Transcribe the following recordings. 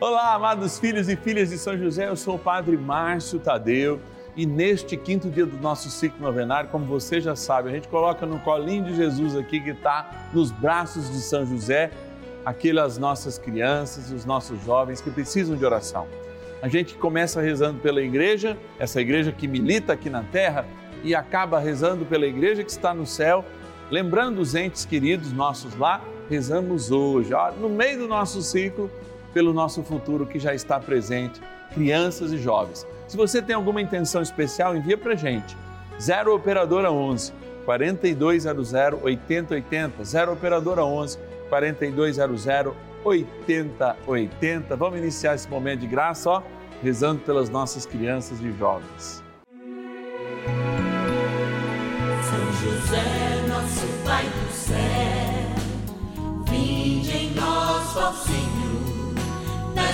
Olá, amados filhos e filhas de São José, eu sou o Padre Márcio Tadeu e neste quinto dia do nosso ciclo novenário, como você já sabe, a gente coloca no colinho de Jesus aqui que está nos braços de São José, aquelas nossas crianças, os nossos jovens que precisam de oração. A gente começa rezando pela igreja, essa igreja que milita aqui na terra, e acaba rezando pela igreja que está no céu, lembrando os entes queridos nossos lá, rezamos hoje, no meio do nosso ciclo pelo nosso futuro que já está presente, crianças e jovens. Se você tem alguma intenção especial, envia para gente. 0 Operadora 11 4200 8080. 0 Operadora 11 4200 8080. Vamos iniciar esse momento de graça, ó, rezando pelas nossas crianças e jovens. São José, nosso Pai do céu, vinde em nós, ó Senhor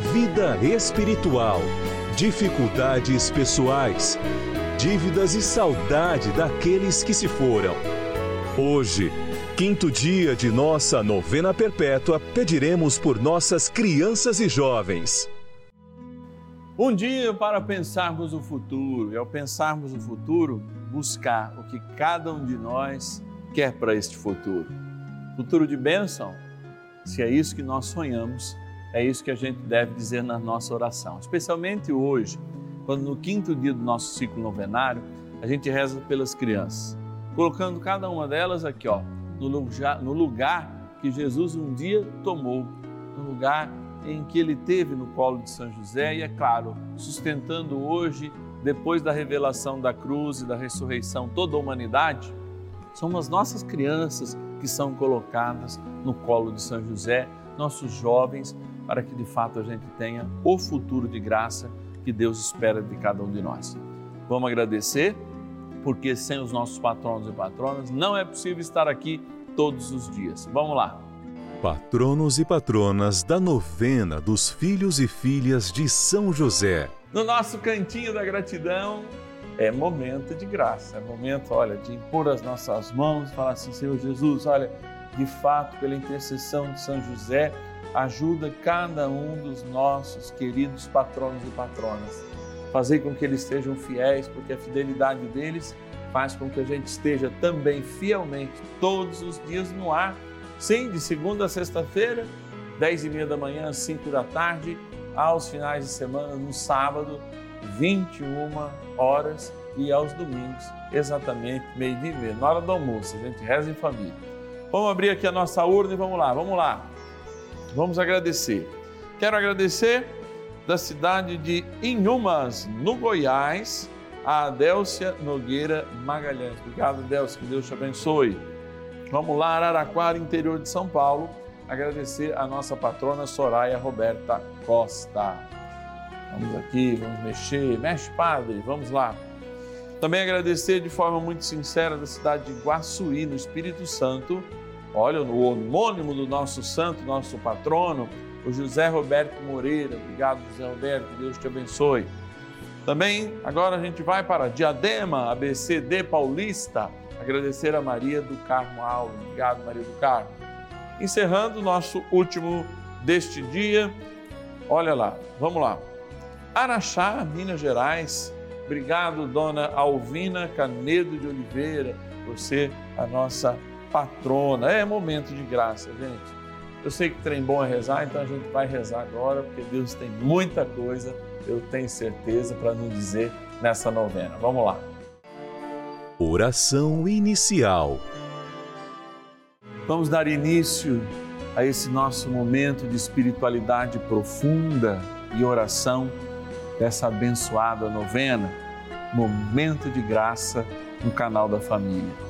vida espiritual, dificuldades pessoais, dívidas e saudade daqueles que se foram. Hoje, quinto dia de nossa novena perpétua, pediremos por nossas crianças e jovens. Um dia para pensarmos o futuro, e ao pensarmos o futuro, buscar o que cada um de nós quer para este futuro. Futuro de bênção, se é isso que nós sonhamos é isso que a gente deve dizer na nossa oração, especialmente hoje, quando no quinto dia do nosso ciclo novenário, a gente reza pelas crianças, colocando cada uma delas aqui, ó, no lugar, no lugar que Jesus um dia tomou, no lugar em que ele teve no colo de São José e, é claro, sustentando hoje, depois da revelação da cruz e da ressurreição, toda a humanidade, são as nossas crianças que são colocadas no colo de São José, nossos jovens para que de fato a gente tenha o futuro de graça que Deus espera de cada um de nós. Vamos agradecer, porque sem os nossos patronos e patronas não é possível estar aqui todos os dias. Vamos lá. Patronos e patronas da novena dos filhos e filhas de São José. No nosso cantinho da gratidão, é momento de graça, é momento, olha, de impor as nossas mãos, falar assim, Senhor Jesus, olha, de fato, pela intercessão de São José, ajuda cada um dos nossos queridos patronos e patronas. Fazer com que eles sejam fiéis, porque a fidelidade deles faz com que a gente esteja também fielmente todos os dias no ar. Sim, de segunda a sexta-feira, dez e meia da manhã, cinco da tarde, aos finais de semana, no sábado, 21 horas e aos domingos, exatamente meio-dia na hora do almoço. A gente reza em família. Vamos abrir aqui a nossa urna e vamos lá, vamos lá. Vamos agradecer. Quero agradecer da cidade de Inhumas, no Goiás, a Adélcia Nogueira Magalhães. Obrigado, Adélcia, que Deus te abençoe. Vamos lá, Araraquara, interior de São Paulo, agradecer a nossa patrona Soraya Roberta Costa. Vamos aqui, vamos mexer, mexe padre, vamos lá. Também agradecer de forma muito sincera da cidade de Guaçuí, no Espírito Santo, Olha, o homônimo do nosso santo, nosso patrono, o José Roberto Moreira. Obrigado, José Roberto, Deus te abençoe. Também agora a gente vai para Diadema, ABCD Paulista, agradecer a Maria do Carmo Alves. Obrigado, Maria do Carmo. Encerrando o nosso último deste dia, olha lá, vamos lá. Araxá, Minas Gerais, Obrigado, dona Alvina Canedo de Oliveira, ser a nossa patrona. É momento de graça, gente. Eu sei que trem bom é rezar, então a gente vai rezar agora, porque Deus tem muita coisa, eu tenho certeza, para nos dizer nessa novena. Vamos lá. Oração inicial. Vamos dar início a esse nosso momento de espiritualidade profunda e oração dessa abençoada novena, momento de graça no canal da família.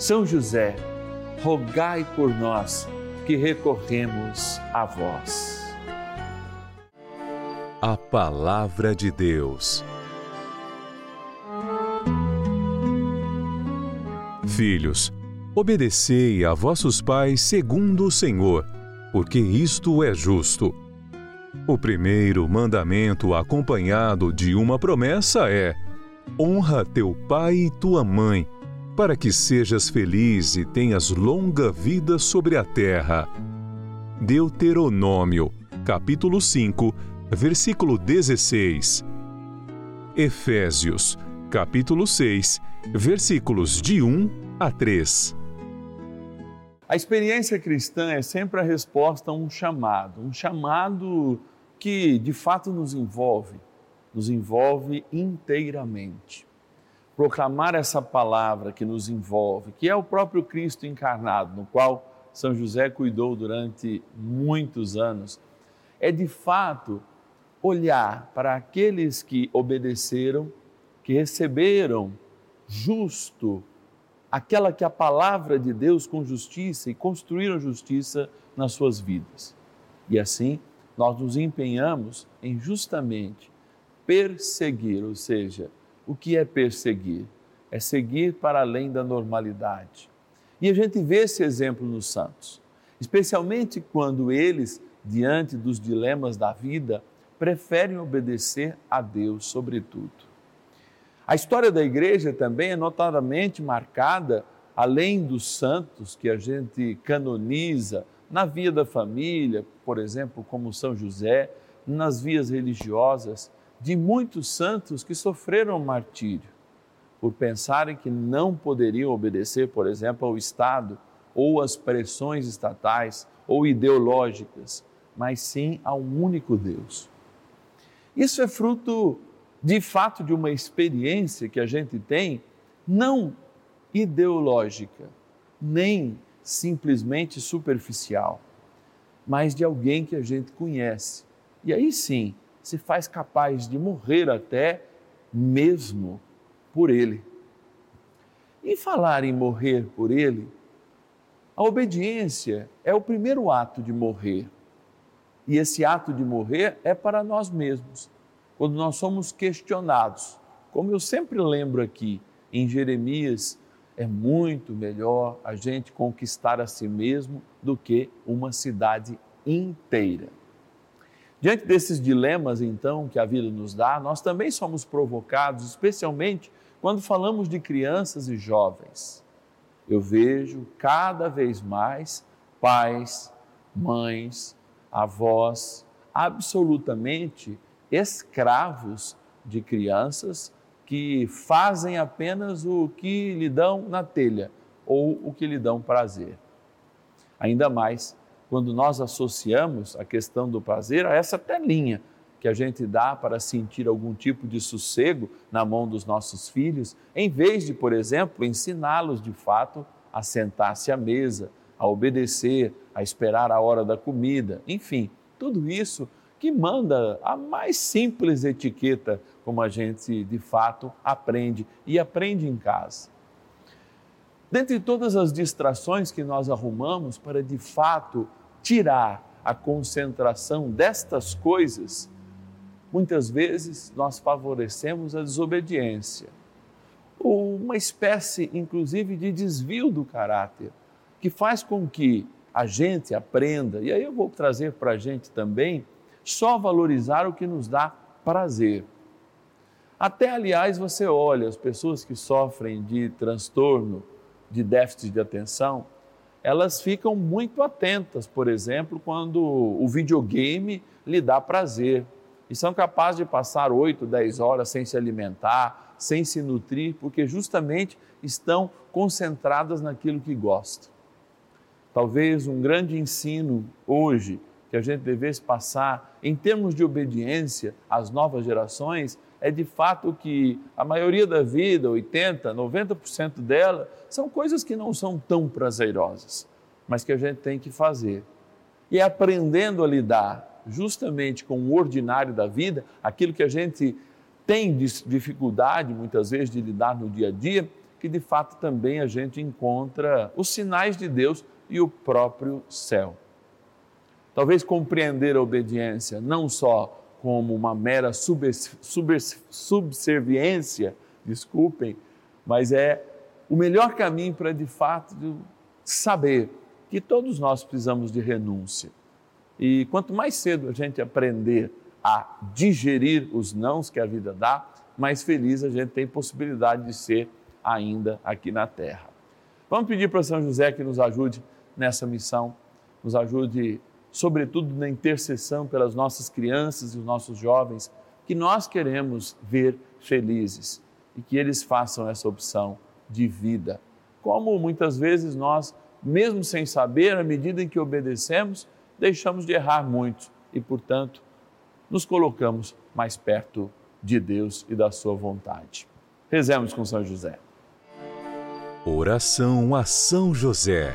são José, rogai por nós que recorremos a vós. A Palavra de Deus. Filhos, obedecei a vossos pais segundo o Senhor, porque isto é justo. O primeiro mandamento, acompanhado de uma promessa, é: honra teu pai e tua mãe para que sejas feliz e tenhas longa vida sobre a terra. Deuteronômio, capítulo 5, versículo 16. Efésios, capítulo 6, versículos de 1 a 3. A experiência cristã é sempre a resposta a um chamado, um chamado que de fato nos envolve, nos envolve inteiramente proclamar essa palavra que nos envolve, que é o próprio Cristo encarnado, no qual São José cuidou durante muitos anos, é de fato olhar para aqueles que obedeceram, que receberam justo aquela que a palavra de Deus com justiça e construíram justiça nas suas vidas. E assim, nós nos empenhamos em justamente perseguir, ou seja, o que é perseguir? É seguir para além da normalidade. E a gente vê esse exemplo nos santos, especialmente quando eles, diante dos dilemas da vida, preferem obedecer a Deus sobretudo. A história da igreja também é notadamente marcada, além dos santos que a gente canoniza na via da família, por exemplo, como São José, nas vias religiosas, de muitos santos que sofreram martírio por pensarem que não poderiam obedecer, por exemplo, ao Estado ou às pressões estatais ou ideológicas, mas sim a um único Deus. Isso é fruto, de fato, de uma experiência que a gente tem, não ideológica, nem simplesmente superficial, mas de alguém que a gente conhece. E aí sim, se faz capaz de morrer até mesmo por ele. E falar em morrer por Ele, a obediência é o primeiro ato de morrer. E esse ato de morrer é para nós mesmos. Quando nós somos questionados, como eu sempre lembro aqui em Jeremias, é muito melhor a gente conquistar a si mesmo do que uma cidade inteira. Diante desses dilemas, então, que a vida nos dá, nós também somos provocados, especialmente quando falamos de crianças e jovens. Eu vejo cada vez mais pais, mães, avós absolutamente escravos de crianças que fazem apenas o que lhe dão na telha ou o que lhe dão prazer. Ainda mais quando nós associamos a questão do prazer a essa telinha que a gente dá para sentir algum tipo de sossego na mão dos nossos filhos, em vez de, por exemplo, ensiná-los de fato a sentar-se à mesa, a obedecer, a esperar a hora da comida, enfim, tudo isso que manda a mais simples etiqueta, como a gente de fato aprende e aprende em casa. Dentre todas as distrações que nós arrumamos para de fato tirar a concentração destas coisas, muitas vezes nós favorecemos a desobediência, ou uma espécie, inclusive, de desvio do caráter, que faz com que a gente aprenda, e aí eu vou trazer para a gente também, só valorizar o que nos dá prazer. Até, aliás, você olha as pessoas que sofrem de transtorno, de déficit de atenção, elas ficam muito atentas, por exemplo, quando o videogame lhe dá prazer. E são capazes de passar 8, 10 horas sem se alimentar, sem se nutrir, porque justamente estão concentradas naquilo que gostam. Talvez um grande ensino hoje que a gente devesse passar em termos de obediência às novas gerações é de fato que a maioria da vida, 80, 90% dela, são coisas que não são tão prazerosas, mas que a gente tem que fazer. E aprendendo a lidar justamente com o ordinário da vida, aquilo que a gente tem dificuldade muitas vezes de lidar no dia a dia, que de fato também a gente encontra os sinais de Deus e o próprio céu. Talvez compreender a obediência não só como uma mera subserviência, desculpem, mas é o melhor caminho para de fato saber que todos nós precisamos de renúncia. E quanto mais cedo a gente aprender a digerir os nãos que a vida dá, mais feliz a gente tem possibilidade de ser ainda aqui na terra. Vamos pedir para São José que nos ajude nessa missão, nos ajude sobretudo na intercessão pelas nossas crianças e os nossos jovens, que nós queremos ver felizes e que eles façam essa opção de vida. Como muitas vezes nós, mesmo sem saber, à medida em que obedecemos, deixamos de errar muito e, portanto, nos colocamos mais perto de Deus e da Sua vontade. Rezemos com São José. Oração a São José.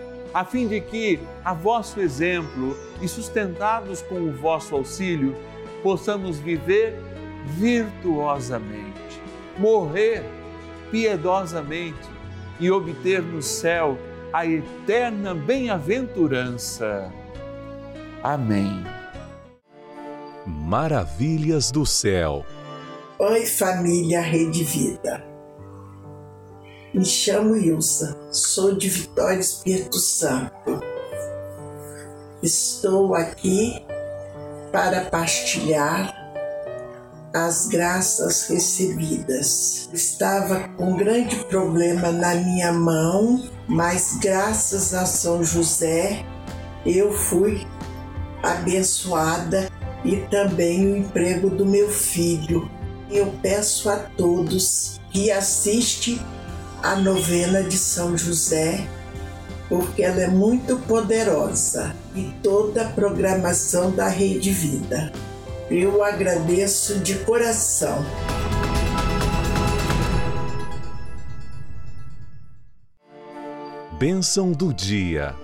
a fim de que, a vosso exemplo e sustentados com o vosso auxílio, possamos viver virtuosamente, morrer piedosamente e obter no céu a eterna bem-aventurança. Amém. Maravilhas do céu. Oi, família Rede Vida. Me chamo Ilsa, sou de Vitória Espírito Santo. Estou aqui para partilhar as graças recebidas. Estava com um grande problema na minha mão, mas graças a São José eu fui abençoada e também o emprego do meu filho. Eu peço a todos que assistem a novena de São José, porque ela é muito poderosa e toda a programação da Rede Vida. Eu agradeço de coração. Bênção do dia.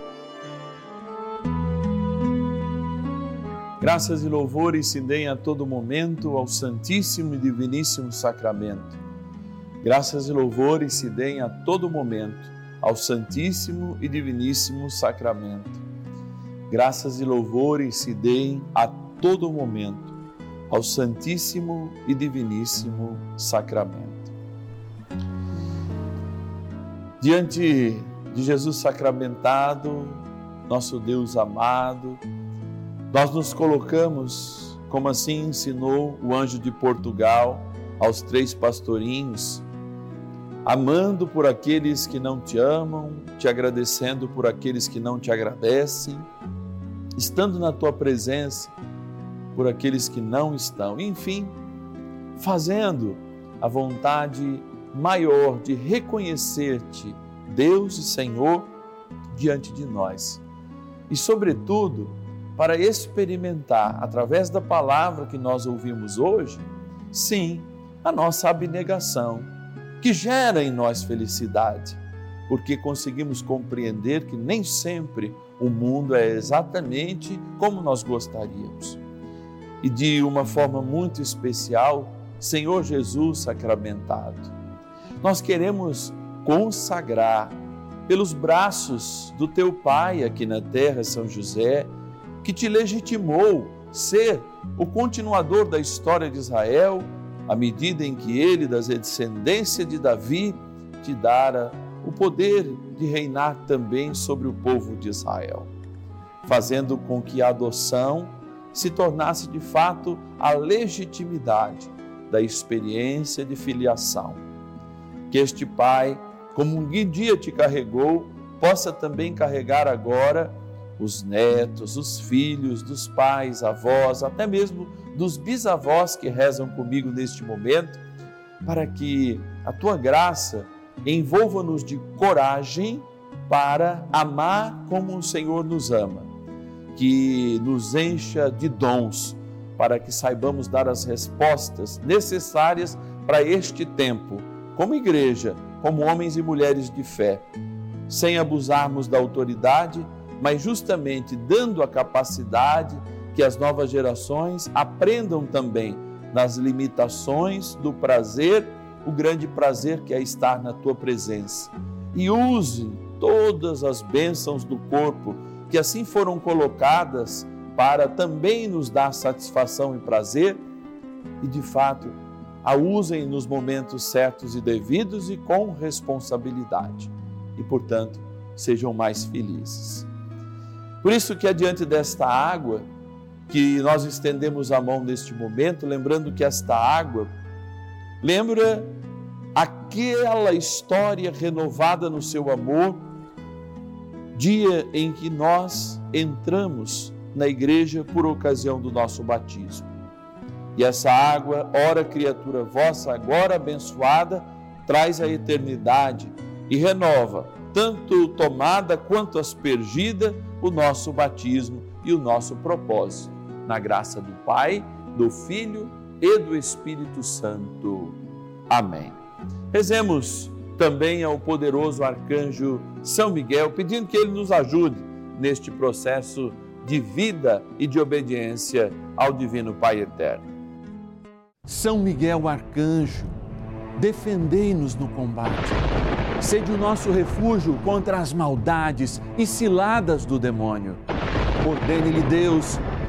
Graças e louvores se deem a todo momento ao Santíssimo e Diviníssimo Sacramento. Graças e louvores se deem a todo momento ao Santíssimo e Diviníssimo Sacramento. Graças e louvores se deem a todo momento ao Santíssimo e Diviníssimo Sacramento. Diante de Jesus sacramentado, nosso Deus amado, nós nos colocamos, como assim ensinou o anjo de Portugal aos três pastorinhos, amando por aqueles que não te amam, te agradecendo por aqueles que não te agradecem, estando na tua presença por aqueles que não estão, enfim, fazendo a vontade maior de reconhecer-te, Deus e Senhor, diante de nós. E, sobretudo, para experimentar, através da palavra que nós ouvimos hoje, sim, a nossa abnegação, que gera em nós felicidade, porque conseguimos compreender que nem sempre o mundo é exatamente como nós gostaríamos. E de uma forma muito especial, Senhor Jesus sacramentado, nós queremos consagrar pelos braços do teu Pai aqui na terra, São José, que te legitimou ser o continuador da história de Israel, à medida em que ele, das descendências de Davi, te dara o poder de reinar também sobre o povo de Israel, fazendo com que a adoção se tornasse de fato a legitimidade da experiência de filiação. Que este Pai, como um dia te carregou, possa também carregar agora os netos, os filhos dos pais, avós, até mesmo dos bisavós que rezam comigo neste momento, para que a tua graça envolva-nos de coragem para amar como o Senhor nos ama, que nos encha de dons para que saibamos dar as respostas necessárias para este tempo, como igreja, como homens e mulheres de fé, sem abusarmos da autoridade mas justamente dando a capacidade que as novas gerações aprendam também nas limitações do prazer, o grande prazer que é estar na tua presença. E use todas as bênçãos do corpo que assim foram colocadas para também nos dar satisfação e prazer, e de fato a usem nos momentos certos e devidos e com responsabilidade. E portanto, sejam mais felizes. Por isso que adiante desta água, que nós estendemos a mão neste momento, lembrando que esta água lembra aquela história renovada no seu amor, dia em que nós entramos na igreja por ocasião do nosso batismo. E essa água, ora criatura vossa, agora abençoada, traz a eternidade e renova, tanto tomada quanto aspergida, o nosso batismo e o nosso propósito. Na graça do Pai, do Filho e do Espírito Santo. Amém. Rezemos também ao poderoso arcanjo São Miguel, pedindo que ele nos ajude neste processo de vida e de obediência ao Divino Pai Eterno. São Miguel Arcanjo, defendei-nos no combate. Sede o nosso refúgio contra as maldades e ciladas do demônio. Ordene-lhe Deus,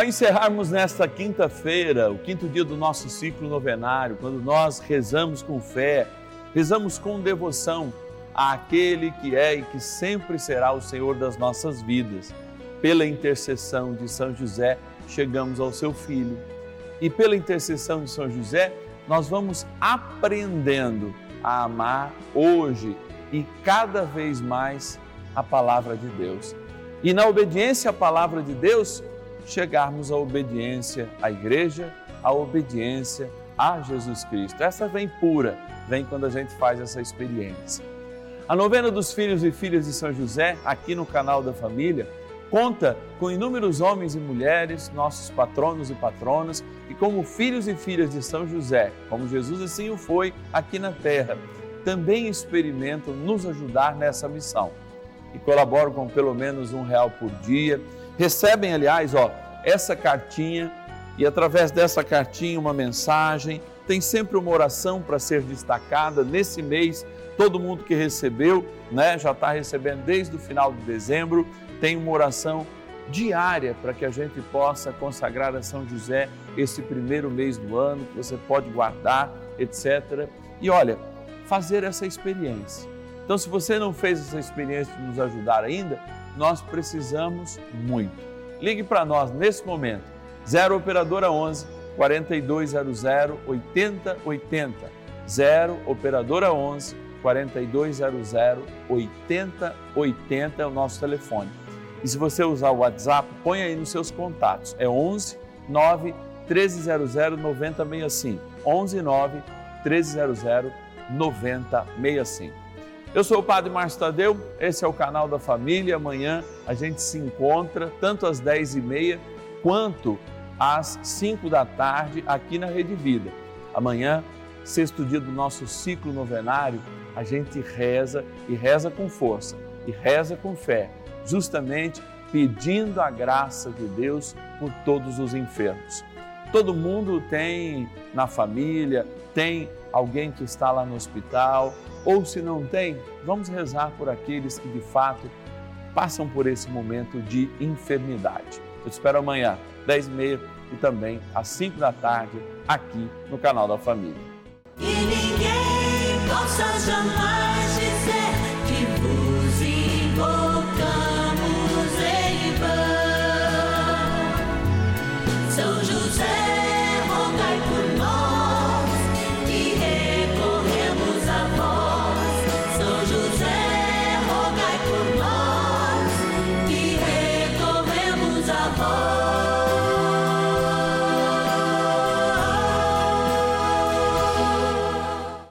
Ao encerrarmos nesta quinta-feira, o quinto dia do nosso ciclo novenário, quando nós rezamos com fé, rezamos com devoção àquele que é e que sempre será o Senhor das nossas vidas. Pela intercessão de São José, chegamos ao seu filho. E pela intercessão de São José, nós vamos aprendendo a amar hoje e cada vez mais a palavra de Deus. E na obediência à palavra de Deus, chegarmos à obediência à igreja, à obediência a Jesus Cristo. Essa vem pura, vem quando a gente faz essa experiência. A novena dos filhos e filhas de São José, aqui no canal da família, conta com inúmeros homens e mulheres, nossos patronos e patronas, e como filhos e filhas de São José, como Jesus assim o foi aqui na terra, também experimentam nos ajudar nessa missão. E colaboram com pelo menos um real por dia. Recebem, aliás, ó, essa cartinha e através dessa cartinha uma mensagem. Tem sempre uma oração para ser destacada nesse mês Todo mundo que recebeu, né, já está recebendo desde o final de dezembro, tem uma oração diária para que a gente possa consagrar a São José esse primeiro mês do ano, que você pode guardar, etc. E olha, fazer essa experiência. Então, se você não fez essa experiência de nos ajudar ainda, nós precisamos muito. Ligue para nós nesse momento, 0 Operadora 11 4200 8080. 0 Operadora 11 4200 8080 é o nosso telefone. E se você usar o WhatsApp, põe aí nos seus contatos. É 11 9 1300 9065. 11 9 1300 9065. Eu sou o Padre Márcio Tadeu, esse é o canal da família. Amanhã a gente se encontra tanto às 10h30 quanto às 5 da tarde aqui na Rede Vida. Amanhã, sexto dia do nosso ciclo novenário, a gente reza e reza com força e reza com fé, justamente pedindo a graça de Deus por todos os enfermos. Todo mundo tem na família, tem alguém que está lá no hospital, ou se não tem, vamos rezar por aqueles que de fato passam por esse momento de enfermidade. Eu te espero amanhã, 10 e meia e também às 5 da tarde, aqui no canal da Família